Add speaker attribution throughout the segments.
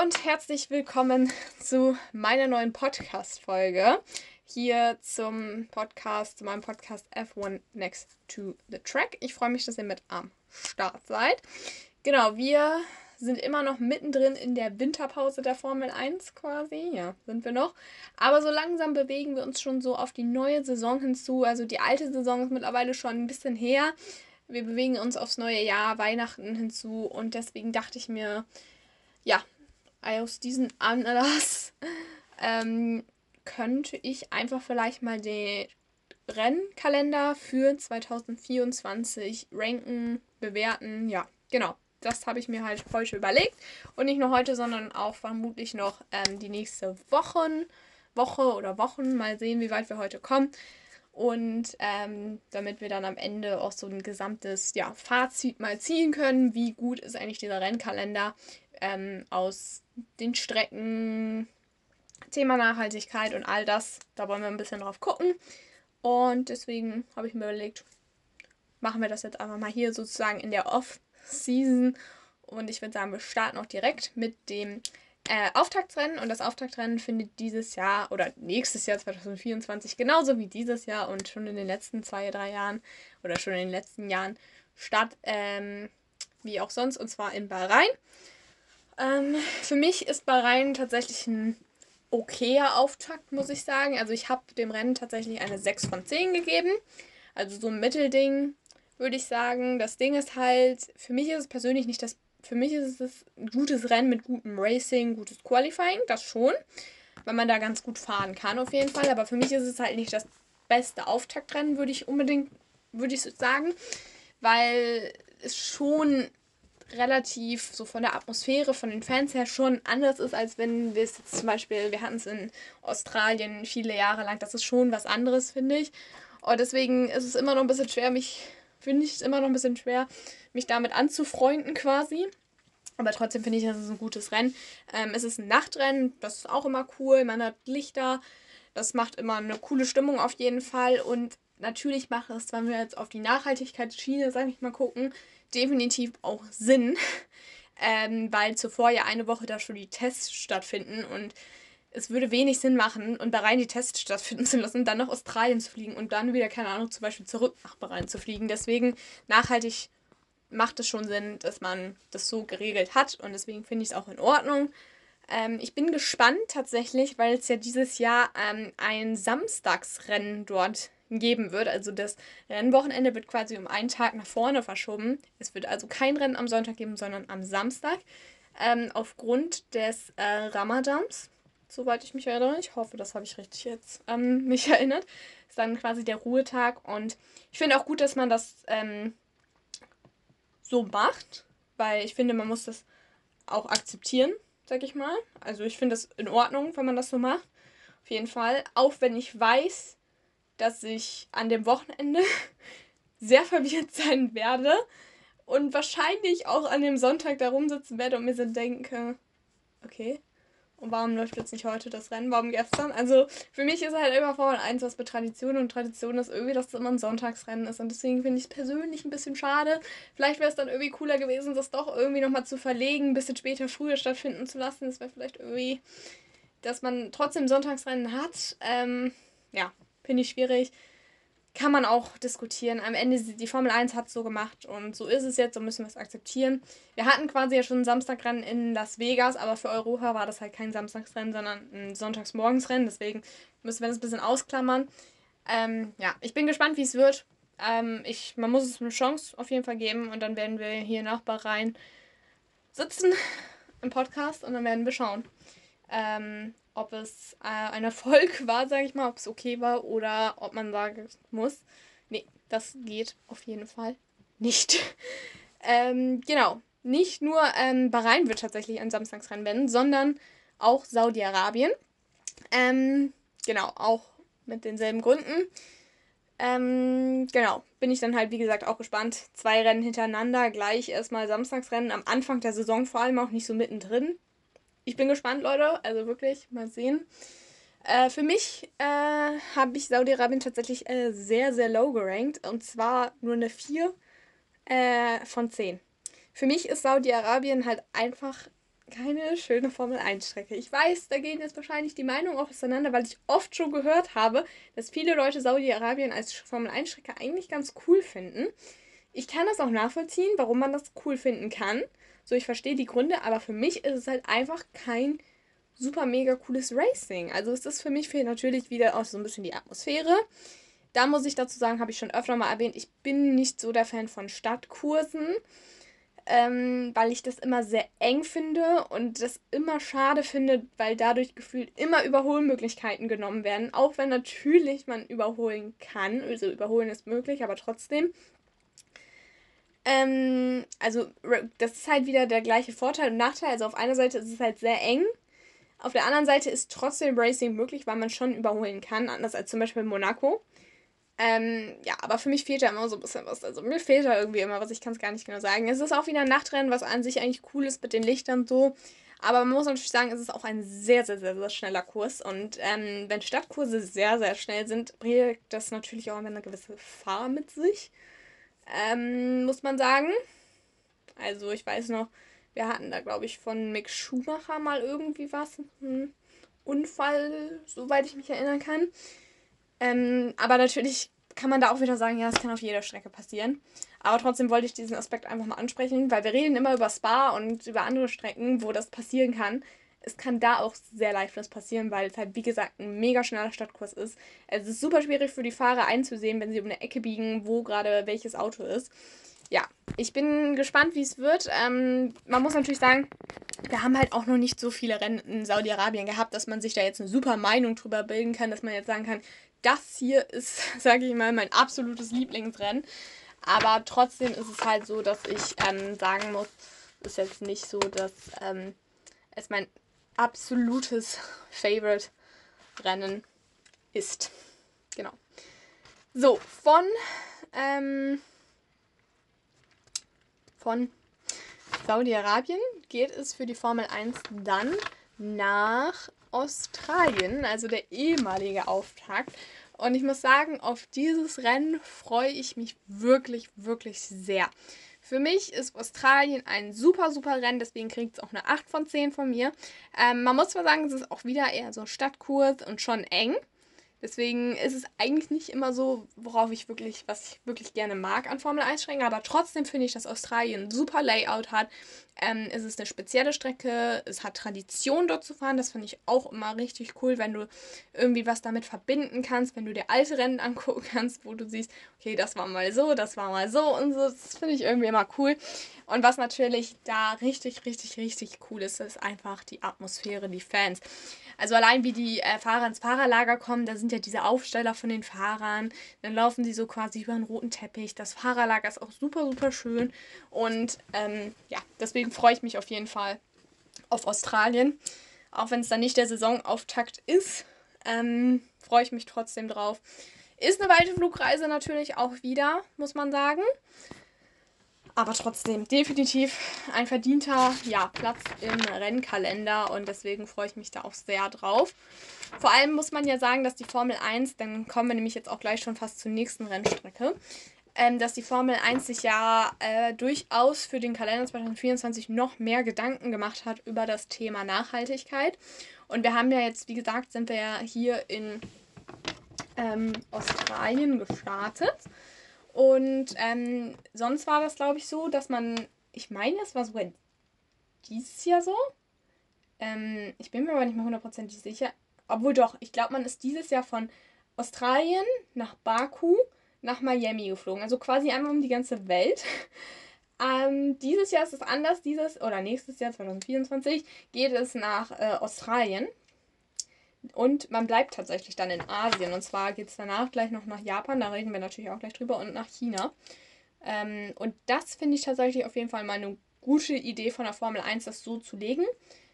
Speaker 1: und herzlich willkommen zu meiner neuen Podcast-Folge. Hier zum Podcast, zu meinem Podcast F1 Next to the Track. Ich freue mich, dass ihr mit am Start seid. Genau, wir sind immer noch mittendrin in der Winterpause der Formel 1 quasi. Ja, sind wir noch. Aber so langsam bewegen wir uns schon so auf die neue Saison hinzu. Also die alte Saison ist mittlerweile schon ein bisschen her. Wir bewegen uns aufs neue Jahr, Weihnachten hinzu. Und deswegen dachte ich mir, ja, aus diesem Anlass ähm, könnte ich einfach vielleicht mal den Rennkalender für 2024 ranken, bewerten. Ja, genau. Das habe ich mir halt heute überlegt. Und nicht nur heute, sondern auch vermutlich noch ähm, die nächste Wochen, Woche oder Wochen. Mal sehen, wie weit wir heute kommen. Und ähm, damit wir dann am Ende auch so ein gesamtes ja, Fazit mal ziehen können, wie gut ist eigentlich dieser Rennkalender ähm, aus den Strecken, Thema Nachhaltigkeit und all das. Da wollen wir ein bisschen drauf gucken. Und deswegen habe ich mir überlegt, machen wir das jetzt einfach mal hier sozusagen in der Off-Season. Und ich würde sagen, wir starten auch direkt mit dem äh, Auftaktrennen. Und das Auftaktrennen findet dieses Jahr oder nächstes Jahr 2024 genauso wie dieses Jahr und schon in den letzten zwei, drei Jahren oder schon in den letzten Jahren statt, ähm, wie auch sonst, und zwar in Bahrain. Ähm, für mich ist Bahrain tatsächlich ein okayer Auftakt, muss ich sagen. Also ich habe dem Rennen tatsächlich eine 6 von 10 gegeben. Also so ein Mittelding, würde ich sagen. Das Ding ist halt, für mich ist es persönlich nicht das, für mich ist es ein gutes Rennen mit gutem Racing, gutes Qualifying, das schon. Weil man da ganz gut fahren kann auf jeden Fall. Aber für mich ist es halt nicht das beste Auftaktrennen, würde ich unbedingt, würde ich sagen. Weil es schon relativ so von der Atmosphäre, von den Fans her schon anders ist, als wenn wir es jetzt zum Beispiel, wir hatten es in Australien viele Jahre lang, das ist schon was anderes, finde ich. Und deswegen ist es immer noch ein bisschen schwer, mich, finde ich es immer noch ein bisschen schwer, mich damit anzufreunden quasi. Aber trotzdem finde ich, das ist ein gutes Rennen. Ähm, es ist ein Nachtrennen, das ist auch immer cool. Man hat Lichter, das macht immer eine coole Stimmung auf jeden Fall. Und natürlich macht es, wenn wir jetzt auf die Nachhaltigkeitsschiene, sage ich mal, gucken, definitiv auch Sinn, ähm, weil zuvor ja eine Woche da schon die Tests stattfinden und es würde wenig Sinn machen, und Bahrain die Tests stattfinden zu lassen, dann nach Australien zu fliegen und dann wieder, keine Ahnung, zum Beispiel zurück nach Bahrain zu fliegen. Deswegen nachhaltig macht es schon Sinn, dass man das so geregelt hat und deswegen finde ich es auch in Ordnung. Ähm, ich bin gespannt tatsächlich, weil es ja dieses Jahr ähm, ein Samstagsrennen dort geben wird. Also das Rennwochenende wird quasi um einen Tag nach vorne verschoben. Es wird also kein Rennen am Sonntag geben, sondern am Samstag. Ähm, aufgrund des äh, Ramadans, soweit ich mich erinnere. Ich hoffe, das habe ich richtig jetzt ähm, mich erinnert. Ist dann quasi der Ruhetag. Und ich finde auch gut, dass man das ähm, so macht, weil ich finde, man muss das auch akzeptieren, sag ich mal. Also ich finde das in Ordnung, wenn man das so macht. Auf jeden Fall. Auch wenn ich weiß, dass ich an dem Wochenende sehr verwirrt sein werde und wahrscheinlich auch an dem Sonntag da rumsitzen werde und mir so denke, okay, und warum läuft jetzt nicht heute das Rennen? Warum gestern? Also für mich ist halt immer Formel 1 was mit Tradition und Tradition ist irgendwie, dass es immer ein Sonntagsrennen ist. Und deswegen finde ich es persönlich ein bisschen schade. Vielleicht wäre es dann irgendwie cooler gewesen, das doch irgendwie nochmal zu verlegen, ein bisschen später, früher stattfinden zu lassen. Das wäre vielleicht irgendwie, dass man trotzdem Sonntagsrennen hat. Ähm, ja, Finde ich schwierig. Kann man auch diskutieren. Am Ende, die Formel 1 hat es so gemacht und so ist es jetzt, so müssen wir es akzeptieren. Wir hatten quasi ja schon ein Samstagrennen in Las Vegas, aber für Europa war das halt kein Samstagsrennen, sondern ein Sonntagsmorgensrennen. Deswegen müssen wir das ein bisschen ausklammern. Ähm, ja, ich bin gespannt, wie es wird. Ähm, ich, man muss es eine Chance auf jeden Fall geben und dann werden wir hier nach Bahrain sitzen im Podcast und dann werden wir schauen. Ähm, ob es äh, ein Erfolg war, sage ich mal, ob es okay war oder ob man sagen muss, nee, das geht auf jeden Fall nicht. ähm, genau, nicht nur ähm, Bahrain wird tatsächlich ein Samstagsrennen werden, sondern auch Saudi-Arabien. Ähm, genau, auch mit denselben Gründen. Ähm, genau, bin ich dann halt, wie gesagt, auch gespannt. Zwei Rennen hintereinander, gleich erstmal Samstagsrennen, am Anfang der Saison vor allem auch nicht so mittendrin ich bin gespannt, Leute. Also wirklich, mal sehen. Äh, für mich äh, habe ich Saudi-Arabien tatsächlich äh, sehr, sehr low gerankt. Und zwar nur eine 4 äh, von 10. Für mich ist Saudi-Arabien halt einfach keine schöne Formel 1-Strecke. Ich weiß, da gehen jetzt wahrscheinlich die Meinungen auch auseinander, weil ich oft schon gehört habe, dass viele Leute Saudi-Arabien als Formel 1-Strecke eigentlich ganz cool finden. Ich kann das auch nachvollziehen, warum man das cool finden kann. So, ich verstehe die Gründe, aber für mich ist es halt einfach kein super mega cooles Racing. Also es ist für mich fehlt natürlich wieder auch so ein bisschen die Atmosphäre. Da muss ich dazu sagen, habe ich schon öfter mal erwähnt, ich bin nicht so der Fan von Stadtkursen, ähm, weil ich das immer sehr eng finde und das immer schade finde, weil dadurch gefühlt immer Überholmöglichkeiten genommen werden. Auch wenn natürlich man überholen kann, also überholen ist möglich, aber trotzdem. Ähm, also das ist halt wieder der gleiche Vorteil und Nachteil. Also auf einer Seite ist es halt sehr eng auf der anderen Seite ist trotzdem Racing möglich, weil man schon überholen kann, anders als zum Beispiel Monaco. Ähm, ja, aber für mich fehlt da immer so ein bisschen was. Also mir fehlt da irgendwie immer was, ich kann es gar nicht genau sagen. Es ist auch wieder ein Nachtrennen, was an sich eigentlich cool ist mit den Lichtern so. Aber man muss natürlich sagen, es ist auch ein sehr, sehr, sehr, sehr schneller Kurs. Und ähm, wenn Stadtkurse sehr, sehr schnell sind, bringt das natürlich auch eine gewisse Gefahr mit sich. Ähm, muss man sagen. Also ich weiß noch, wir hatten da, glaube ich, von Mick Schumacher mal irgendwie was. Ein Unfall, soweit ich mich erinnern kann. Ähm, aber natürlich kann man da auch wieder sagen, ja, das kann auf jeder Strecke passieren. Aber trotzdem wollte ich diesen Aspekt einfach mal ansprechen, weil wir reden immer über Spa und über andere Strecken, wo das passieren kann. Es kann da auch sehr lifeless passieren, weil es halt, wie gesagt, ein mega schneller Stadtkurs ist. Es ist super schwierig für die Fahrer einzusehen, wenn sie um eine Ecke biegen, wo gerade welches Auto ist ja, ich bin gespannt, wie es wird. Ähm, man muss natürlich sagen, wir haben halt auch noch nicht so viele Rennen in Saudi-Arabien gehabt, dass man sich da jetzt eine super Meinung drüber bilden kann, dass man jetzt sagen kann, das hier ist, sage ich mal, mein absolutes Lieblingsrennen. Aber trotzdem ist es halt so, dass ich ähm, sagen muss, ist jetzt nicht so, dass ähm, es mein absolutes Favorite-Rennen ist. Genau. So, von ähm, von Saudi-Arabien geht es für die Formel 1 dann nach Australien, also der ehemalige Auftakt. Und ich muss sagen, auf dieses Rennen freue ich mich wirklich, wirklich sehr. Für mich ist Australien ein super, super Rennen, deswegen kriegt es auch eine 8 von 10 von mir. Ähm, man muss zwar sagen, es ist auch wieder eher so Stadtkurs und schon eng. Deswegen ist es eigentlich nicht immer so, worauf ich wirklich, was ich wirklich gerne mag an Formel 1 Strecken, aber trotzdem finde ich, dass Australien ein super Layout hat. Ähm, es ist eine spezielle Strecke, es hat Tradition dort zu fahren, das finde ich auch immer richtig cool, wenn du irgendwie was damit verbinden kannst, wenn du dir alte Rennen angucken kannst, wo du siehst, okay, das war mal so, das war mal so und so, das finde ich irgendwie immer cool. Und was natürlich da richtig, richtig, richtig cool ist, ist einfach die Atmosphäre, die Fans. Also allein wie die äh, Fahrer ins Fahrerlager kommen, da sind ja diese Aufsteller von den Fahrern. Dann laufen sie so quasi über einen roten Teppich. Das Fahrerlager ist auch super, super schön. Und ähm, ja, deswegen freue ich mich auf jeden Fall auf Australien. Auch wenn es dann nicht der Saisonauftakt ist, ähm, freue ich mich trotzdem drauf. Ist eine weite Flugreise natürlich auch wieder, muss man sagen. Aber trotzdem, definitiv ein verdienter ja, Platz im Rennkalender und deswegen freue ich mich da auch sehr drauf. Vor allem muss man ja sagen, dass die Formel 1, dann kommen wir nämlich jetzt auch gleich schon fast zur nächsten Rennstrecke, ähm, dass die Formel 1 sich ja äh, durchaus für den Kalender 2024 noch mehr Gedanken gemacht hat über das Thema Nachhaltigkeit. Und wir haben ja jetzt, wie gesagt, sind wir ja hier in ähm, Australien gestartet. Und ähm, sonst war das, glaube ich, so, dass man, ich meine, das war sogar dieses Jahr so. Ähm, ich bin mir aber nicht mehr hundertprozentig sicher. Obwohl doch, ich glaube, man ist dieses Jahr von Australien nach Baku nach Miami geflogen. Also quasi einmal um die ganze Welt. Ähm, dieses Jahr ist es anders. Dieses oder nächstes Jahr 2024 geht es nach äh, Australien. Und man bleibt tatsächlich dann in Asien. Und zwar geht es danach gleich noch nach Japan, da reden wir natürlich auch gleich drüber, und nach China. Ähm, und das finde ich tatsächlich auf jeden Fall mal eine gute Idee von der Formel 1, das so zu legen.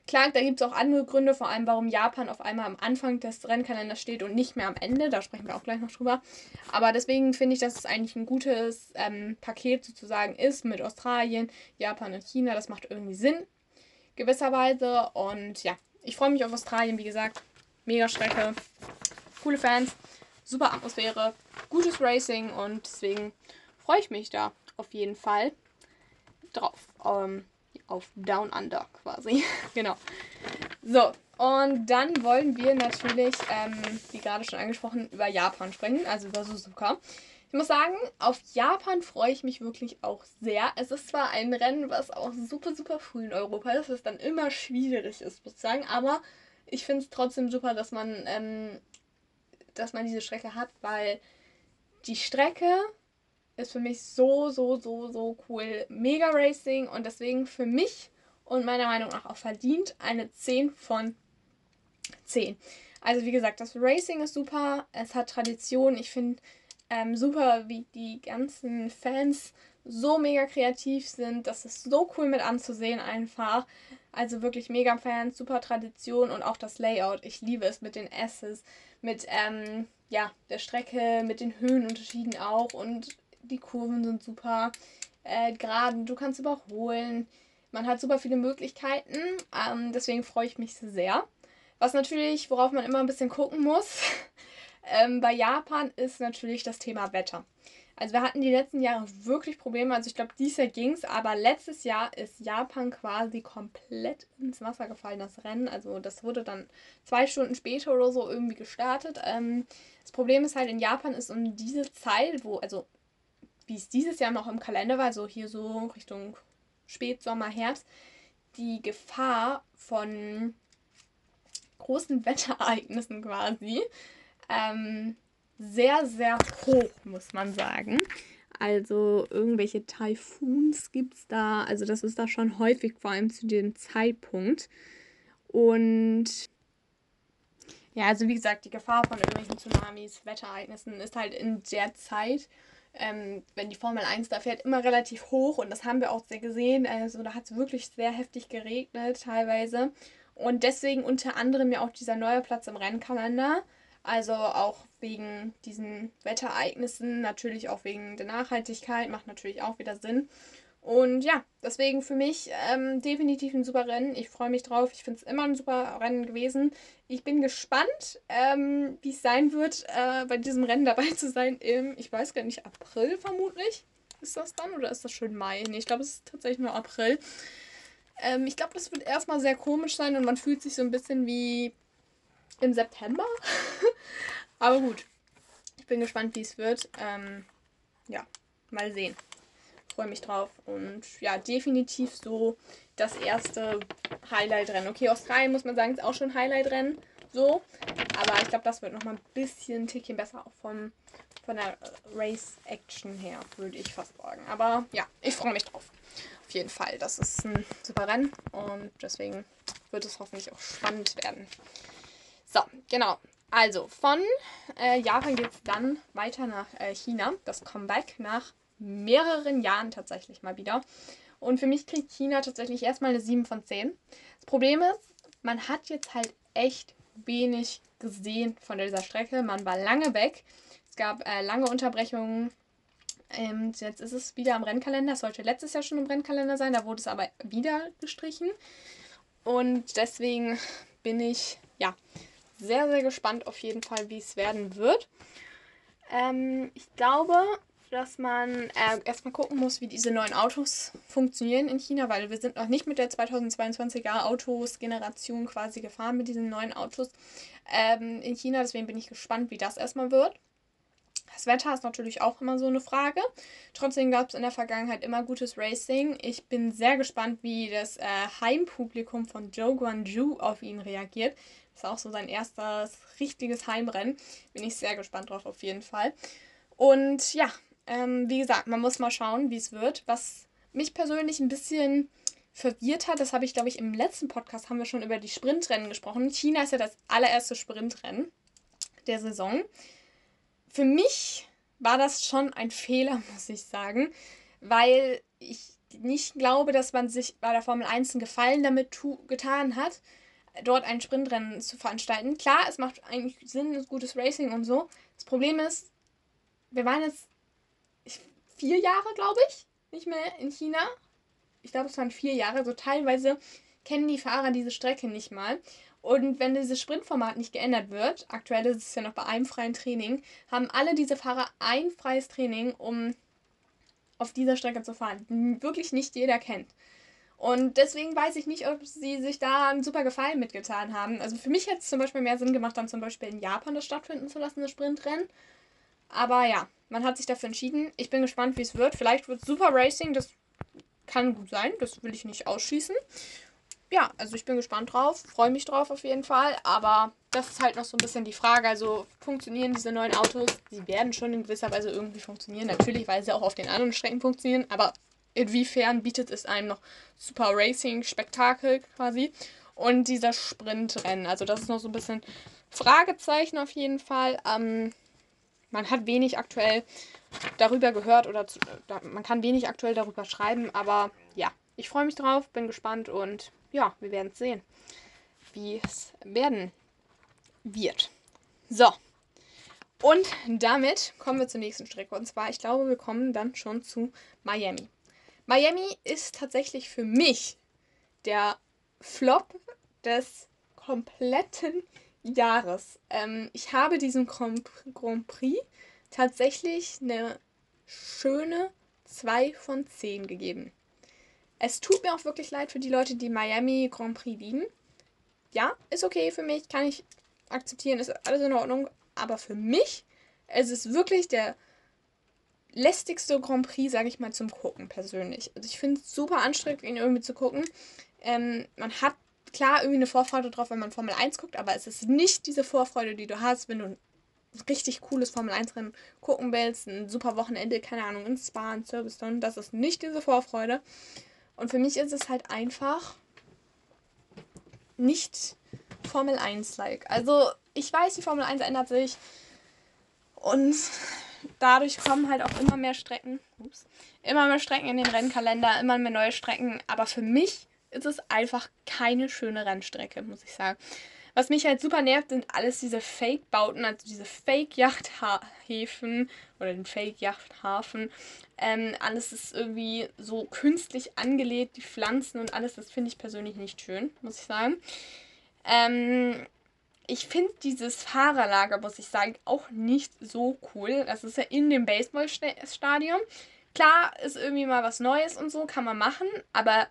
Speaker 1: Klar, da gibt es auch andere Gründe, vor allem warum Japan auf einmal am Anfang des Rennkalenders steht und nicht mehr am Ende. Da sprechen wir auch gleich noch drüber. Aber deswegen finde ich, dass es eigentlich ein gutes ähm, Paket sozusagen ist mit Australien, Japan und China. Das macht irgendwie Sinn, gewisserweise. Und ja, ich freue mich auf Australien, wie gesagt. Mega Strecke, coole Fans, super Atmosphäre, gutes Racing und deswegen freue ich mich da auf jeden Fall drauf. Ähm, auf Down Under quasi. genau. So, und dann wollen wir natürlich, ähm, wie gerade schon angesprochen, über Japan sprechen, also über Suzuka. Ich muss sagen, auf Japan freue ich mich wirklich auch sehr. Es ist zwar ein Rennen, was auch super, super früh in Europa ist, was dann immer schwierig ist, muss ich sagen, aber ich finde es trotzdem super, dass man, ähm, dass man diese Strecke hat, weil die Strecke ist für mich so, so, so, so cool. Mega Racing und deswegen für mich und meiner Meinung nach auch verdient eine 10 von 10. Also wie gesagt, das Racing ist super, es hat Tradition. Ich finde ähm, super, wie die ganzen Fans so mega kreativ sind. Das ist so cool mit anzusehen einfach. Also wirklich mega Fans, super Tradition und auch das Layout. Ich liebe es mit den S's, mit ähm, ja, der Strecke, mit den Höhenunterschieden auch und die Kurven sind super. Äh, Gerade, du kannst überholen. Man hat super viele Möglichkeiten. Ähm, deswegen freue ich mich sehr. Was natürlich, worauf man immer ein bisschen gucken muss, ähm, bei Japan ist natürlich das Thema Wetter. Also wir hatten die letzten Jahre wirklich Probleme. Also ich glaube, dieses Jahr ging es, aber letztes Jahr ist Japan quasi komplett ins Wasser gefallen, das Rennen. Also das wurde dann zwei Stunden später oder so irgendwie gestartet. Ähm, das Problem ist halt, in Japan ist um diese Zeit, wo, also wie es dieses Jahr noch im Kalender war, so hier so Richtung Spätsommer, Herbst, die Gefahr von großen Wetterereignissen quasi ähm, sehr, sehr hoch, muss man sagen. Also irgendwelche Taifuns gibt es da. Also das ist da schon häufig, vor allem zu dem Zeitpunkt. Und ja, also wie gesagt, die Gefahr von irgendwelchen Tsunamis, Wetterereignissen ist halt in der Zeit, ähm, wenn die Formel 1 da fährt, immer relativ hoch. Und das haben wir auch sehr gesehen. Also da hat es wirklich sehr heftig geregnet teilweise. Und deswegen unter anderem ja auch dieser neue Platz im Rennkalender. Also auch wegen diesen Wetterereignissen, natürlich auch wegen der Nachhaltigkeit, macht natürlich auch wieder Sinn. Und ja, deswegen für mich ähm, definitiv ein super Rennen. Ich freue mich drauf. Ich finde es immer ein super Rennen gewesen. Ich bin gespannt, ähm, wie es sein wird, äh, bei diesem Rennen dabei zu sein im, ich weiß gar nicht, April vermutlich. Ist das dann oder ist das schon Mai? Nee, ich glaube, es ist tatsächlich nur April. Ähm, ich glaube, das wird erstmal sehr komisch sein und man fühlt sich so ein bisschen wie im September. Aber gut. Ich bin gespannt, wie es wird. Ähm, ja, mal sehen. Freue mich drauf. Und ja, definitiv so das erste Highlight-Rennen. Okay, Australien muss man sagen, ist auch schon Highlight-Rennen. So. Aber ich glaube, das wird nochmal ein bisschen ein Tickchen besser auch vom, von der Race-Action her, würde ich fast sagen. Aber ja, ich freue mich drauf. Auf jeden Fall. Das ist ein super Rennen und deswegen wird es hoffentlich auch spannend werden. So, genau. Also von äh, Japan geht es dann weiter nach äh, China. Das Comeback nach mehreren Jahren tatsächlich mal wieder. Und für mich kriegt China tatsächlich erstmal eine 7 von 10. Das Problem ist, man hat jetzt halt echt wenig gesehen von dieser Strecke. Man war lange weg. Es gab äh, lange Unterbrechungen ähm, jetzt ist es wieder am Rennkalender. Es sollte letztes Jahr schon im Rennkalender sein, da wurde es aber wieder gestrichen. Und deswegen bin ich ja sehr, sehr gespannt auf jeden Fall, wie es werden wird. Ähm, ich glaube, dass man äh, erstmal gucken muss, wie diese neuen Autos funktionieren in China, weil wir sind noch nicht mit der 2022er Autos-Generation quasi gefahren mit diesen neuen Autos ähm, in China. Deswegen bin ich gespannt, wie das erstmal wird. Das Wetter ist natürlich auch immer so eine Frage. Trotzdem gab es in der Vergangenheit immer gutes Racing. Ich bin sehr gespannt, wie das äh, Heimpublikum von Zhou Guanju auf ihn reagiert. Ist auch so sein erstes richtiges Heimrennen. Bin ich sehr gespannt drauf auf jeden Fall. Und ja, ähm, wie gesagt, man muss mal schauen, wie es wird. Was mich persönlich ein bisschen verwirrt hat, das habe ich, glaube ich, im letzten Podcast haben wir schon über die Sprintrennen gesprochen. China ist ja das allererste Sprintrennen der Saison für mich war das schon ein Fehler, muss ich sagen, weil ich nicht glaube, dass man sich bei der Formel 1 einen Gefallen damit getan hat, dort ein Sprintrennen zu veranstalten. Klar, es macht eigentlich Sinn, gutes Racing und so. Das Problem ist, wir waren jetzt vier Jahre, glaube ich, nicht mehr in China. Ich glaube, es waren vier Jahre. So teilweise kennen die Fahrer diese Strecke nicht mal. Und wenn dieses Sprintformat nicht geändert wird, aktuell ist es ja noch bei einem freien Training, haben alle diese Fahrer ein freies Training, um auf dieser Strecke zu fahren, wirklich nicht jeder kennt. Und deswegen weiß ich nicht, ob sie sich da einen super Gefallen mitgetan haben. Also für mich hätte es zum Beispiel mehr Sinn gemacht, dann zum Beispiel in Japan das stattfinden zu lassen, das Sprintrennen. Aber ja, man hat sich dafür entschieden. Ich bin gespannt, wie es wird. Vielleicht wird Super Racing, das kann gut sein, das will ich nicht ausschließen. Ja, also ich bin gespannt drauf, freue mich drauf auf jeden Fall, aber das ist halt noch so ein bisschen die Frage. Also funktionieren diese neuen Autos? Sie werden schon in gewisser Weise irgendwie funktionieren. Natürlich, weil sie auch auf den anderen Strecken funktionieren, aber inwiefern bietet es einem noch Super Racing-Spektakel quasi und dieser Sprintrennen? Also das ist noch so ein bisschen Fragezeichen auf jeden Fall. Ähm, man hat wenig aktuell darüber gehört oder zu, da, man kann wenig aktuell darüber schreiben, aber ja, ich freue mich drauf, bin gespannt und ja, wir werden sehen, wie es werden wird. So. Und damit kommen wir zur nächsten Strecke. Und zwar, ich glaube, wir kommen dann schon zu Miami. Miami ist tatsächlich für mich der Flop des kompletten Jahres. Ähm, ich habe diesem Grand, Prix tatsächlich eine schöne 2 von 10 gegeben. Es tut mir auch wirklich leid für die Leute, die Miami Grand Prix lieben. Ja, ist okay für mich, kann ich akzeptieren, ist alles in Ordnung. Aber für mich es ist wirklich der lästigste Grand Prix, sage ich mal, zum Gucken persönlich. Also ich finde es super anstrengend, ihn irgendwie zu gucken. Ähm, man hat klar irgendwie eine Vorfreude drauf, wenn man Formel 1 guckt, aber es ist nicht diese Vorfreude, die du hast, wenn du ein richtig cooles Formel 1 Rennen gucken willst, ein super Wochenende, keine Ahnung, in Spa, in Silverstone, das ist nicht diese Vorfreude. Und für mich ist es halt einfach nicht Formel 1-like. Also ich weiß, die Formel 1 ändert sich und dadurch kommen halt auch immer mehr Strecken, ups, immer mehr Strecken in den Rennkalender, immer mehr neue Strecken, aber für mich ist es einfach keine schöne Rennstrecke, muss ich sagen. Was mich halt super nervt, sind alles diese Fake-Bauten, also diese Fake-Yachthäfen oder den Fake-Yachthafen. Ähm, alles ist irgendwie so künstlich angelegt, die Pflanzen und alles, das finde ich persönlich nicht schön, muss ich sagen. Ähm, ich finde dieses Fahrerlager, muss ich sagen, auch nicht so cool. Das ist ja in dem Baseballstadion. Klar, ist irgendwie mal was Neues und so, kann man machen, aber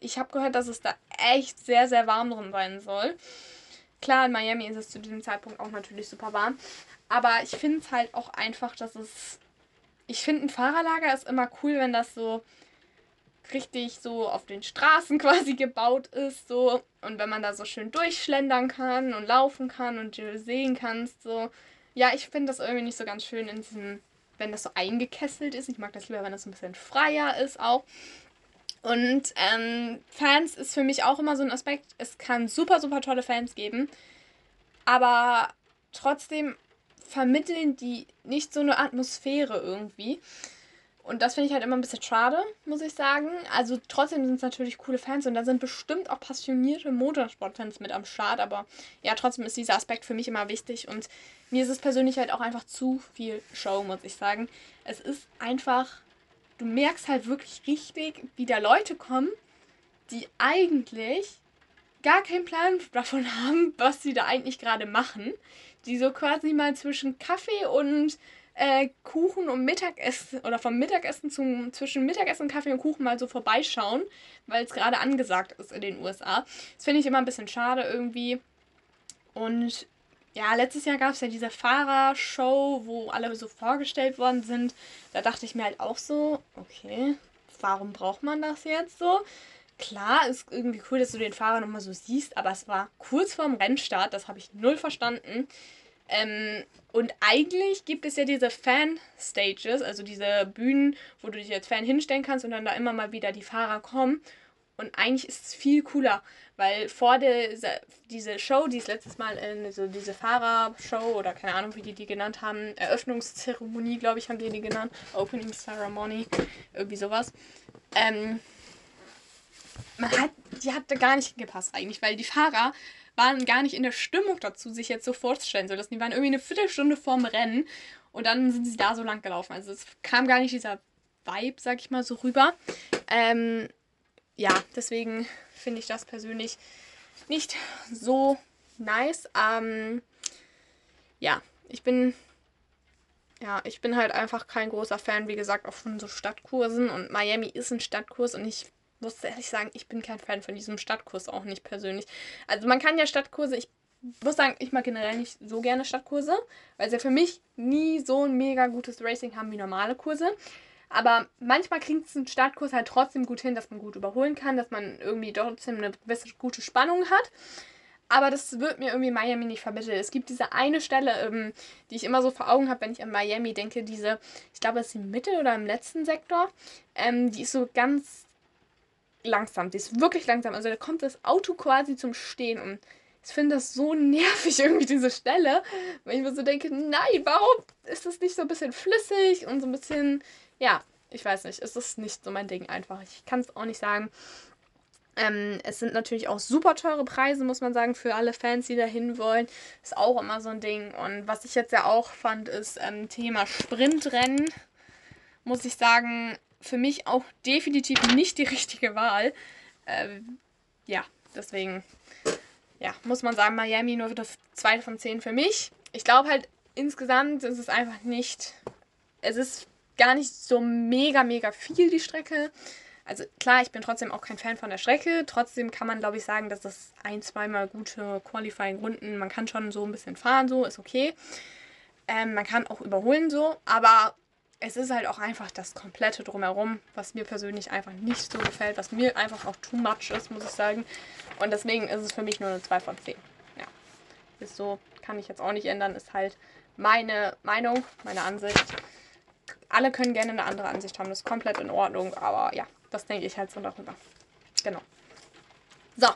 Speaker 1: ich habe gehört, dass es da echt sehr, sehr warm drin sein soll. Klar, in Miami ist es zu diesem Zeitpunkt auch natürlich super warm. Aber ich finde es halt auch einfach, dass es. Ich finde, ein Fahrerlager ist immer cool, wenn das so richtig so auf den Straßen quasi gebaut ist, so. Und wenn man da so schön durchschlendern kann und laufen kann und sehen kannst, so. Ja, ich finde das irgendwie nicht so ganz schön in diesem, wenn das so eingekesselt ist. Ich mag das lieber, wenn das ein bisschen freier ist auch. Und ähm, Fans ist für mich auch immer so ein Aspekt. Es kann super, super tolle Fans geben. Aber trotzdem vermitteln die nicht so eine Atmosphäre irgendwie. Und das finde ich halt immer ein bisschen schade, muss ich sagen. Also trotzdem sind es natürlich coole Fans und da sind bestimmt auch passionierte Motorsportfans mit am Start. Aber ja, trotzdem ist dieser Aspekt für mich immer wichtig. Und mir ist es persönlich halt auch einfach zu viel Show, muss ich sagen. Es ist einfach du merkst halt wirklich richtig, wie da Leute kommen, die eigentlich gar keinen Plan davon haben, was sie da eigentlich gerade machen. Die so quasi mal zwischen Kaffee und äh, Kuchen und Mittagessen oder vom Mittagessen zum zwischen Mittagessen, Kaffee und Kuchen mal so vorbeischauen, weil es gerade angesagt ist in den USA. Das finde ich immer ein bisschen schade irgendwie. Und ja, letztes Jahr gab es ja diese Fahrershow, wo alle so vorgestellt worden sind. Da dachte ich mir halt auch so, okay, warum braucht man das jetzt so? Klar, ist irgendwie cool, dass du den Fahrer nochmal so siehst, aber es war kurz vorm Rennstart, das habe ich null verstanden. Ähm, und eigentlich gibt es ja diese Fan-Stages, also diese Bühnen, wo du dich als Fan hinstellen kannst und dann da immer mal wieder die Fahrer kommen. Und eigentlich ist es viel cooler, weil vor der diese Show, die es letztes Mal in so diese Fahrershow oder keine Ahnung, wie die die genannt haben, Eröffnungszeremonie, glaube ich, haben die die genannt, Opening Ceremony, irgendwie sowas. Ähm, man hat, die hatte gar nicht gepasst eigentlich, weil die Fahrer waren gar nicht in der Stimmung dazu, sich jetzt so vorzustellen. So, dass die waren irgendwie eine Viertelstunde vorm Rennen und dann sind sie da so lang gelaufen. Also es kam gar nicht dieser Vibe, sag ich mal, so rüber. Ähm, ja, deswegen finde ich das persönlich nicht so nice. Ähm, ja, ich bin ja, ich bin halt einfach kein großer Fan, wie gesagt, auch von so Stadtkursen und Miami ist ein Stadtkurs und ich muss ehrlich sagen, ich bin kein Fan von diesem Stadtkurs auch nicht persönlich. Also man kann ja Stadtkurse, ich muss sagen, ich mag generell nicht so gerne Stadtkurse, weil sie für mich nie so ein mega gutes Racing haben wie normale Kurse. Aber manchmal klingt es ein Startkurs halt trotzdem gut hin, dass man gut überholen kann, dass man irgendwie trotzdem eine gewisse gute Spannung hat. Aber das wird mir irgendwie Miami nicht vermittelt. Es gibt diese eine Stelle, ähm, die ich immer so vor Augen habe, wenn ich an Miami denke, diese, ich glaube, es ist im Mitte oder im letzten Sektor. Ähm, die ist so ganz langsam. Die ist wirklich langsam. Also da kommt das Auto quasi zum Stehen und ich finde das so nervig irgendwie, diese Stelle. Weil ich mir so denke, nein, warum ist das nicht so ein bisschen flüssig und so ein bisschen, ja, ich weiß nicht, ist das nicht so mein Ding einfach. Ich kann es auch nicht sagen. Ähm, es sind natürlich auch super teure Preise, muss man sagen, für alle Fans, die da hin wollen. Ist auch immer so ein Ding. Und was ich jetzt ja auch fand, ist ähm, Thema Sprintrennen. Muss ich sagen, für mich auch definitiv nicht die richtige Wahl. Ähm, ja, deswegen, ja, muss man sagen, Miami nur das zweite von zehn für mich. Ich glaube halt, insgesamt ist es einfach nicht, es ist gar nicht so mega, mega viel, die Strecke. Also klar, ich bin trotzdem auch kein Fan von der Strecke. Trotzdem kann man, glaube ich, sagen, dass das ein, zweimal gute Qualifying-Runden, man kann schon so ein bisschen fahren, so ist okay. Ähm, man kann auch überholen, so. Aber es ist halt auch einfach das komplette Drumherum, was mir persönlich einfach nicht so gefällt, was mir einfach auch too much ist, muss ich sagen. Und deswegen ist es für mich nur eine 2 von 10. Ja. Ist so, kann ich jetzt auch nicht ändern, ist halt meine Meinung, meine Ansicht. Alle können gerne eine andere Ansicht haben, das ist komplett in Ordnung, aber ja, das denke ich halt so darüber. Genau. So,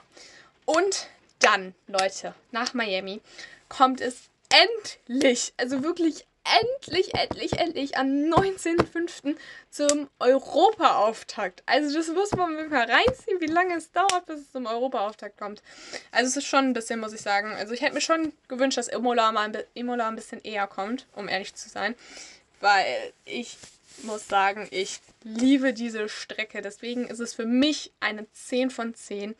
Speaker 1: und dann, Leute, nach Miami kommt es endlich, also wirklich endlich, endlich, endlich am 19.05. zum Europaauftakt. Also das muss man mir mal reinziehen, wie lange es dauert, bis es zum Europaauftakt kommt. Also es ist schon ein bisschen, muss ich sagen. Also ich hätte mir schon gewünscht, dass Imola mal ein, Imola ein bisschen eher kommt, um ehrlich zu sein. Weil ich muss sagen, ich liebe diese Strecke. Deswegen ist es für mich eine 10 von 10.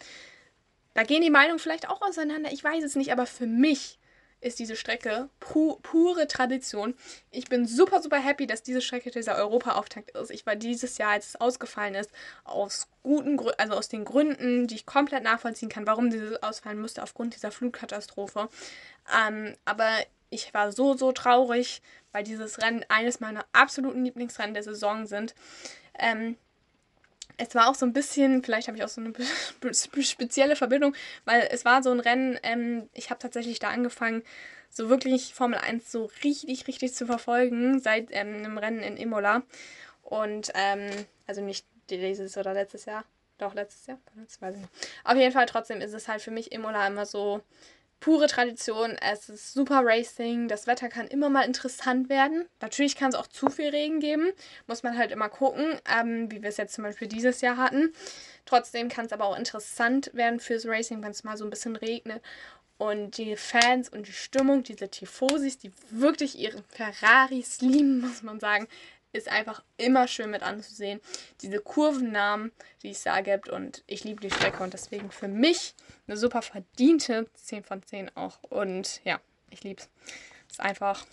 Speaker 1: Da gehen die Meinungen vielleicht auch auseinander, ich weiß es nicht, aber für mich ist diese Strecke pu pure Tradition. Ich bin super, super happy, dass diese Strecke dieser Europa-Auftakt ist. Ich war dieses Jahr, als es ausgefallen ist, aus guten Gründen, also aus den Gründen, die ich komplett nachvollziehen kann, warum dieses ausfallen musste, aufgrund dieser Flutkatastrophe. Ähm, aber ich war so, so traurig, weil dieses Rennen eines meiner absoluten Lieblingsrennen der Saison sind. Ähm, es war auch so ein bisschen, vielleicht habe ich auch so eine spezielle Verbindung, weil es war so ein Rennen, ähm, ich habe tatsächlich da angefangen, so wirklich Formel 1 so richtig, richtig zu verfolgen, seit ähm, einem Rennen in Imola. Und, ähm, also nicht dieses oder letztes Jahr, doch letztes Jahr, weiß ich nicht. Auf jeden Fall trotzdem ist es halt für mich Imola immer so pure Tradition. Es ist super Racing. Das Wetter kann immer mal interessant werden. Natürlich kann es auch zu viel Regen geben. Muss man halt immer gucken, ähm, wie wir es jetzt zum Beispiel dieses Jahr hatten. Trotzdem kann es aber auch interessant werden fürs Racing, wenn es mal so ein bisschen regnet. Und die Fans und die Stimmung, diese Tifosis, die wirklich ihre Ferraris lieben, muss man sagen, ist einfach immer schön mit anzusehen. Diese Kurvennamen, die es da gibt. Und ich liebe die Strecke und deswegen für mich eine super verdiente 10 von 10 auch. Und ja, ich liebe es. Ist einfach,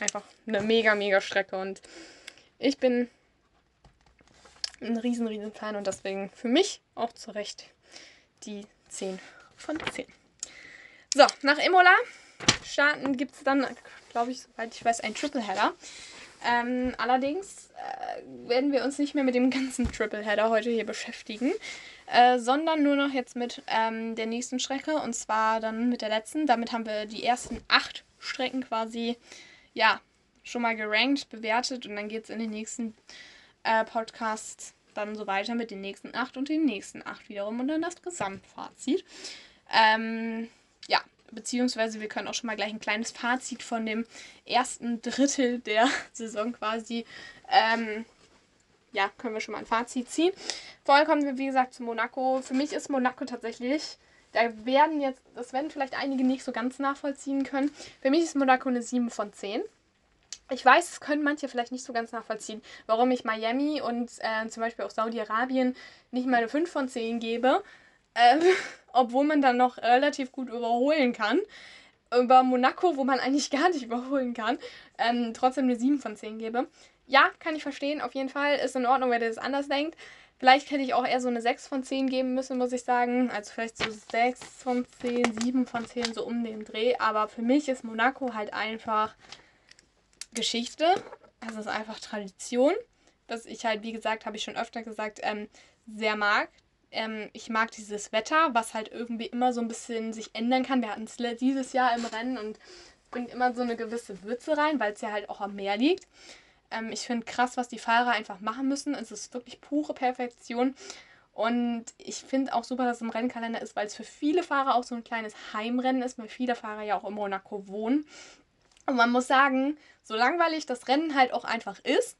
Speaker 1: einfach eine mega, mega Strecke. Und ich bin ein riesen, riesen Fan und deswegen für mich auch zu Recht die 10 von 10. So, nach Imola starten gibt es dann, glaube ich, soweit ich weiß, ein Tripleheader. Ähm, allerdings äh, werden wir uns nicht mehr mit dem ganzen Tripleheader heute hier beschäftigen, äh, sondern nur noch jetzt mit ähm, der nächsten Strecke und zwar dann mit der letzten. Damit haben wir die ersten acht Strecken quasi, ja, schon mal gerankt, bewertet und dann geht es in den nächsten äh, Podcasts dann so weiter mit den nächsten acht und den nächsten acht wiederum und dann das Gesamtfazit. Ähm, ja, beziehungsweise wir können auch schon mal gleich ein kleines Fazit von dem ersten Drittel der Saison quasi, ähm, ja, können wir schon mal ein Fazit ziehen. Vorher kommen wir, wie gesagt, zu Monaco. Für mich ist Monaco tatsächlich, da werden jetzt, das werden vielleicht einige nicht so ganz nachvollziehen können. Für mich ist Monaco eine 7 von 10. Ich weiß, es können manche vielleicht nicht so ganz nachvollziehen, warum ich Miami und äh, zum Beispiel auch Saudi-Arabien nicht mal eine 5 von 10 gebe. Ähm, obwohl man dann noch relativ gut überholen kann. Über Monaco, wo man eigentlich gar nicht überholen kann, ähm, trotzdem eine 7 von 10 gebe. Ja, kann ich verstehen, auf jeden Fall. Ist in Ordnung, wenn ihr das anders denkt. Vielleicht hätte ich auch eher so eine 6 von 10 geben müssen, muss ich sagen. Also vielleicht so 6 von 10, 7 von 10, so um den Dreh. Aber für mich ist Monaco halt einfach Geschichte. Es ist einfach Tradition. Was ich halt, wie gesagt, habe ich schon öfter gesagt, ähm, sehr mag. Ähm, ich mag dieses Wetter, was halt irgendwie immer so ein bisschen sich ändern kann. Wir hatten es dieses Jahr im Rennen und bringt immer so eine gewisse Würze rein, weil es ja halt auch am Meer liegt. Ähm, ich finde krass, was die Fahrer einfach machen müssen. Es ist wirklich pure Perfektion. Und ich finde auch super, dass es im Rennkalender ist, weil es für viele Fahrer auch so ein kleines Heimrennen ist, weil viele Fahrer ja auch in Monaco wohnen. Und man muss sagen, so langweilig das Rennen halt auch einfach ist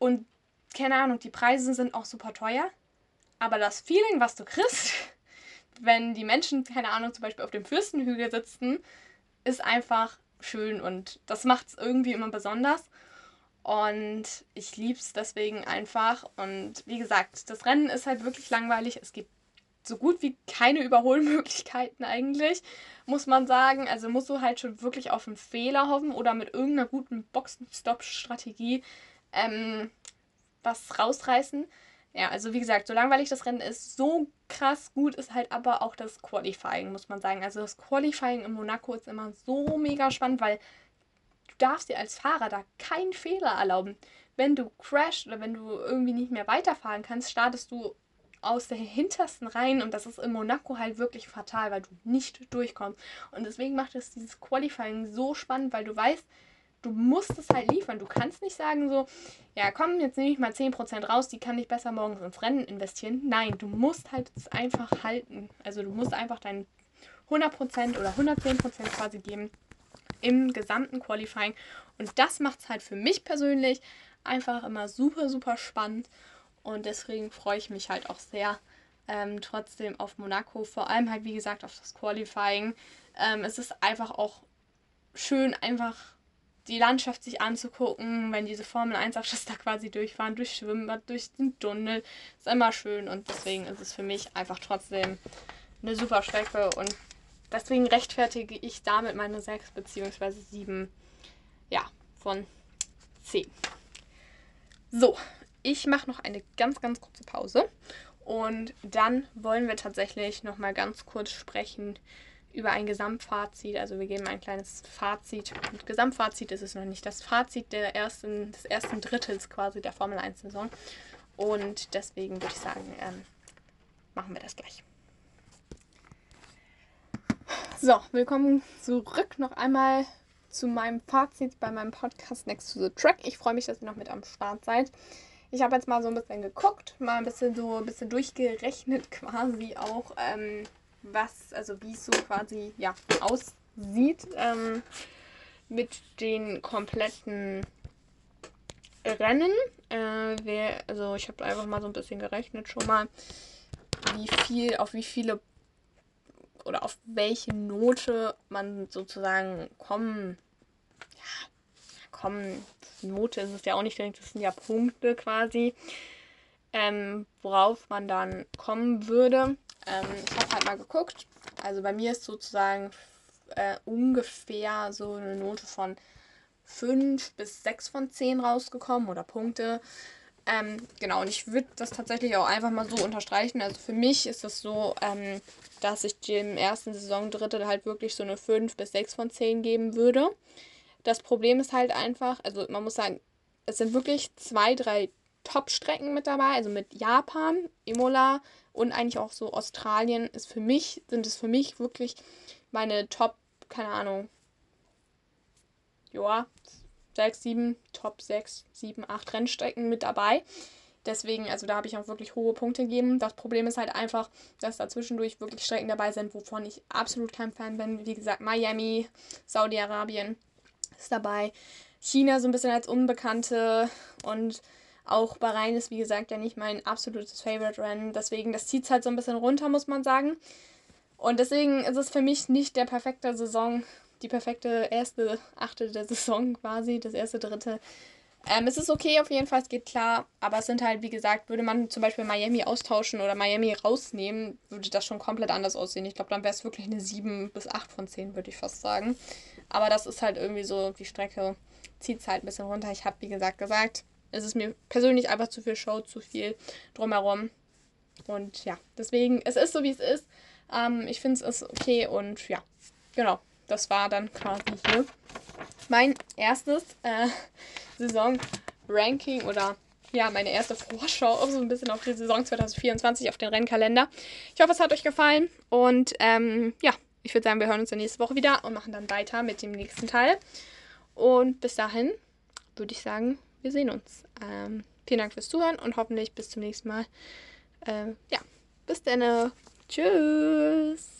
Speaker 1: und keine Ahnung, die Preise sind auch super teuer, aber das Feeling, was du kriegst, wenn die Menschen, keine Ahnung, zum Beispiel auf dem Fürstenhügel sitzen, ist einfach schön und das macht es irgendwie immer besonders. Und ich liebe es deswegen einfach. Und wie gesagt, das Rennen ist halt wirklich langweilig. Es gibt so gut wie keine Überholmöglichkeiten eigentlich, muss man sagen. Also musst du halt schon wirklich auf einen Fehler hoffen oder mit irgendeiner guten Boxen-Stop-Strategie ähm, was rausreißen. Ja, also wie gesagt, so langweilig das Rennen ist, so krass gut ist halt aber auch das Qualifying, muss man sagen. Also das Qualifying in Monaco ist immer so mega spannend, weil du darfst dir als Fahrer da keinen Fehler erlauben. Wenn du crashst oder wenn du irgendwie nicht mehr weiterfahren kannst, startest du aus der hintersten Reihen und das ist in Monaco halt wirklich fatal, weil du nicht durchkommst. Und deswegen macht es dieses Qualifying so spannend, weil du weißt, du musst es halt liefern. Du kannst nicht sagen so, ja komm, jetzt nehme ich mal 10% raus, die kann ich besser morgens ins Rennen investieren. Nein, du musst halt es einfach halten. Also du musst einfach deinen 100% oder 110% quasi geben im gesamten Qualifying. Und das macht es halt für mich persönlich einfach immer super, super spannend. Und deswegen freue ich mich halt auch sehr ähm, trotzdem auf Monaco. Vor allem halt, wie gesagt, auf das Qualifying. Ähm, es ist einfach auch schön, einfach die Landschaft sich anzugucken, wenn diese Formel 1 Autos da quasi durchfahren, durch Schwimmbad, durch den Tunnel. Ist immer schön und deswegen ist es für mich einfach trotzdem eine super Strecke und deswegen rechtfertige ich damit meine 6 bzw. 7 ja, von 10. So, ich mache noch eine ganz, ganz kurze Pause und dann wollen wir tatsächlich noch mal ganz kurz sprechen über ein Gesamtfazit. Also wir geben ein kleines Fazit. Und Gesamtfazit ist es noch nicht. Das Fazit der ersten, des ersten Drittels quasi der Formel 1-Saison. Und deswegen würde ich sagen, ähm, machen wir das gleich. So, willkommen zurück noch einmal zu meinem Fazit bei meinem Podcast Next to the Track. Ich freue mich, dass ihr noch mit am Start seid. Ich habe jetzt mal so ein bisschen geguckt, mal ein bisschen so ein bisschen durchgerechnet quasi auch, ähm, was, also wie es so quasi ja, aussieht ähm, mit den kompletten Rennen. Äh, wer, also ich habe einfach mal so ein bisschen gerechnet schon mal, wie viel, auf wie viele oder auf welche Note man sozusagen kommen, ja, kommen, Note ist es ja auch nicht direkt, das sind ja Punkte quasi, ähm, worauf man dann kommen würde. Ähm, ich habe halt mal geguckt. Also bei mir ist sozusagen äh, ungefähr so eine Note von 5 bis 6 von 10 rausgekommen oder Punkte. Ähm, genau, und ich würde das tatsächlich auch einfach mal so unterstreichen. Also für mich ist es so, ähm, dass ich dem ersten Saisondrittel halt wirklich so eine 5 bis 6 von 10 geben würde. Das Problem ist halt einfach, also man muss sagen, es sind wirklich zwei, drei Top-Strecken mit dabei, also mit Japan, Imola, und eigentlich auch so Australien ist für mich, sind es für mich wirklich meine Top, keine Ahnung, ja, 6, 7, Top 6, 7, 8 Rennstrecken mit dabei. Deswegen, also da habe ich auch wirklich hohe Punkte gegeben. Das Problem ist halt einfach, dass da zwischendurch wirklich Strecken dabei sind, wovon ich absolut kein Fan bin. Wie gesagt, Miami, Saudi-Arabien ist dabei. China so ein bisschen als Unbekannte und auch Bahrain ist, wie gesagt, ja nicht mein absolutes Favorite-Rennen. Deswegen, das zieht es halt so ein bisschen runter, muss man sagen. Und deswegen ist es für mich nicht der perfekte Saison, die perfekte erste Achte der Saison quasi, das erste Dritte. Ähm, es ist okay auf jeden Fall, es geht klar, aber es sind halt, wie gesagt, würde man zum Beispiel Miami austauschen oder Miami rausnehmen, würde das schon komplett anders aussehen. Ich glaube, dann wäre es wirklich eine 7 bis 8 von 10, würde ich fast sagen. Aber das ist halt irgendwie so, die Strecke zieht es halt ein bisschen runter. Ich habe, wie gesagt, gesagt, es ist mir persönlich einfach zu viel Show, zu viel drumherum. Und ja, deswegen, es ist so, wie es ist. Ähm, ich finde es ist okay und ja, genau. Das war dann quasi hier mein erstes äh, Saison-Ranking oder ja, meine erste Vorschau so ein bisschen auf die Saison 2024 auf den Rennkalender. Ich hoffe, es hat euch gefallen und ähm, ja, ich würde sagen, wir hören uns dann nächste Woche wieder und machen dann weiter mit dem nächsten Teil. Und bis dahin würde ich sagen, wir sehen uns. Ähm, vielen Dank fürs Zuhören und hoffentlich bis zum nächsten Mal. Äh, ja, bis dann. Tschüss.